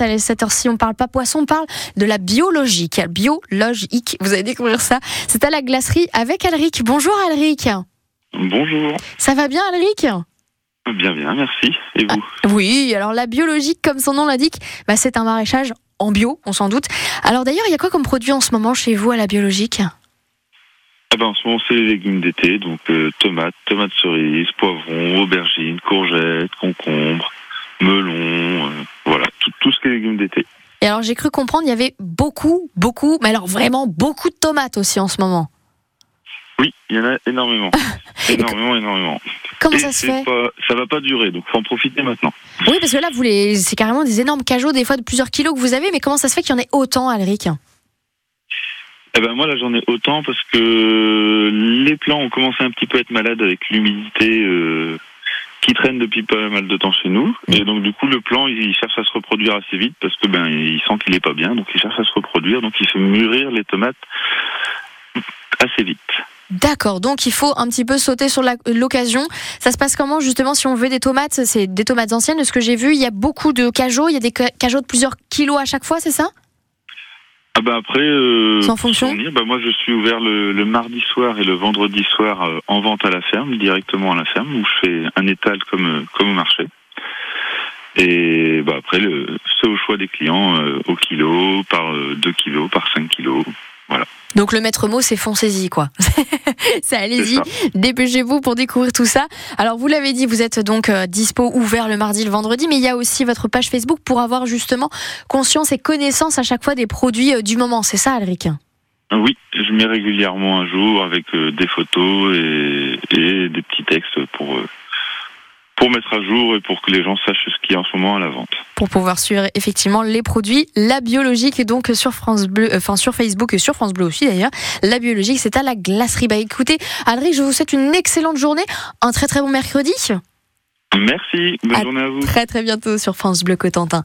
À cette heure-ci, on parle pas poisson, on parle de la biologique. Biologique, vous allez découvrir ça. C'est à la glacerie avec Alric. Bonjour Alric. Bonjour. Ça va bien Alric? Bien, bien, merci. Et vous? Ah, Oui, alors la biologique, comme son nom l'indique, bah, c'est un maraîchage en bio, on s'en doute. Alors d'ailleurs, il y a quoi comme produit en ce moment chez vous à la biologique? Ah ben, En ce moment, c'est les légumes d'été, donc euh, tomates, tomates cerises, poivrons, aubergines, courgettes, concombres, melons, euh, voilà, légumes d'été. Et alors j'ai cru comprendre, il y avait beaucoup, beaucoup, mais alors vraiment beaucoup de tomates aussi en ce moment. Oui, il y en a énormément. énormément, énormément. Comment ça se fait? Ça va pas durer, donc faut en profiter maintenant. Oui, parce que là, vous les... c'est carrément des énormes cajots, des fois de plusieurs kilos que vous avez, mais comment ça se fait qu'il y en ait autant, Alric? Eh ben moi là j'en ai autant parce que les plants ont commencé un petit peu à être malades avec l'humidité euh, qui traîne depuis pas mal de temps chez nous. Et donc du coup le plant il cherche à se reproduire assez vite parce que ben il sent qu'il est pas bien, donc il cherche à se reproduire, donc il fait mûrir les tomates assez vite. D'accord, donc il faut un petit peu sauter sur l'occasion. Ça se passe comment justement si on veut des tomates? C'est des tomates anciennes, de ce que j'ai vu, il y a beaucoup de cajots, il y a des cajots de plusieurs kilos à chaque fois, c'est ça? Ah bah après, euh, Sans fonction. bah moi je suis ouvert le, mardi soir et le vendredi soir euh, en vente à la ferme, directement à la ferme, où je fais un étal comme euh, comme au marché. Et bah après, c'est au choix des clients, au kilo, par 2 kilos, par 5 kilos. Voilà. Donc le maître mot, c'est foncez-y, quoi. c'est allez-y, dépêchez-vous pour découvrir tout ça. Alors vous l'avez dit, vous êtes donc euh, dispo, ouvert le mardi, le vendredi, mais il y a aussi votre page Facebook pour avoir justement conscience et connaissance à chaque fois des produits euh, du moment. C'est ça, Alric? Oui, je mets régulièrement un jour avec euh, des photos et, et, des petits textes pour pour mettre à jour et pour que les gens sachent ce qu'il y a en ce moment à la vente. Pour pouvoir suivre effectivement les produits, la biologique donc sur France Bleu, euh, enfin sur Facebook et sur France Bleu aussi d'ailleurs. La biologique, c'est à la glacerie. Bah écoutez, Adrien, je vous souhaite une excellente journée, un très très bon mercredi. Merci, bonne journée à vous. Très très bientôt sur France Bleu Cotentin.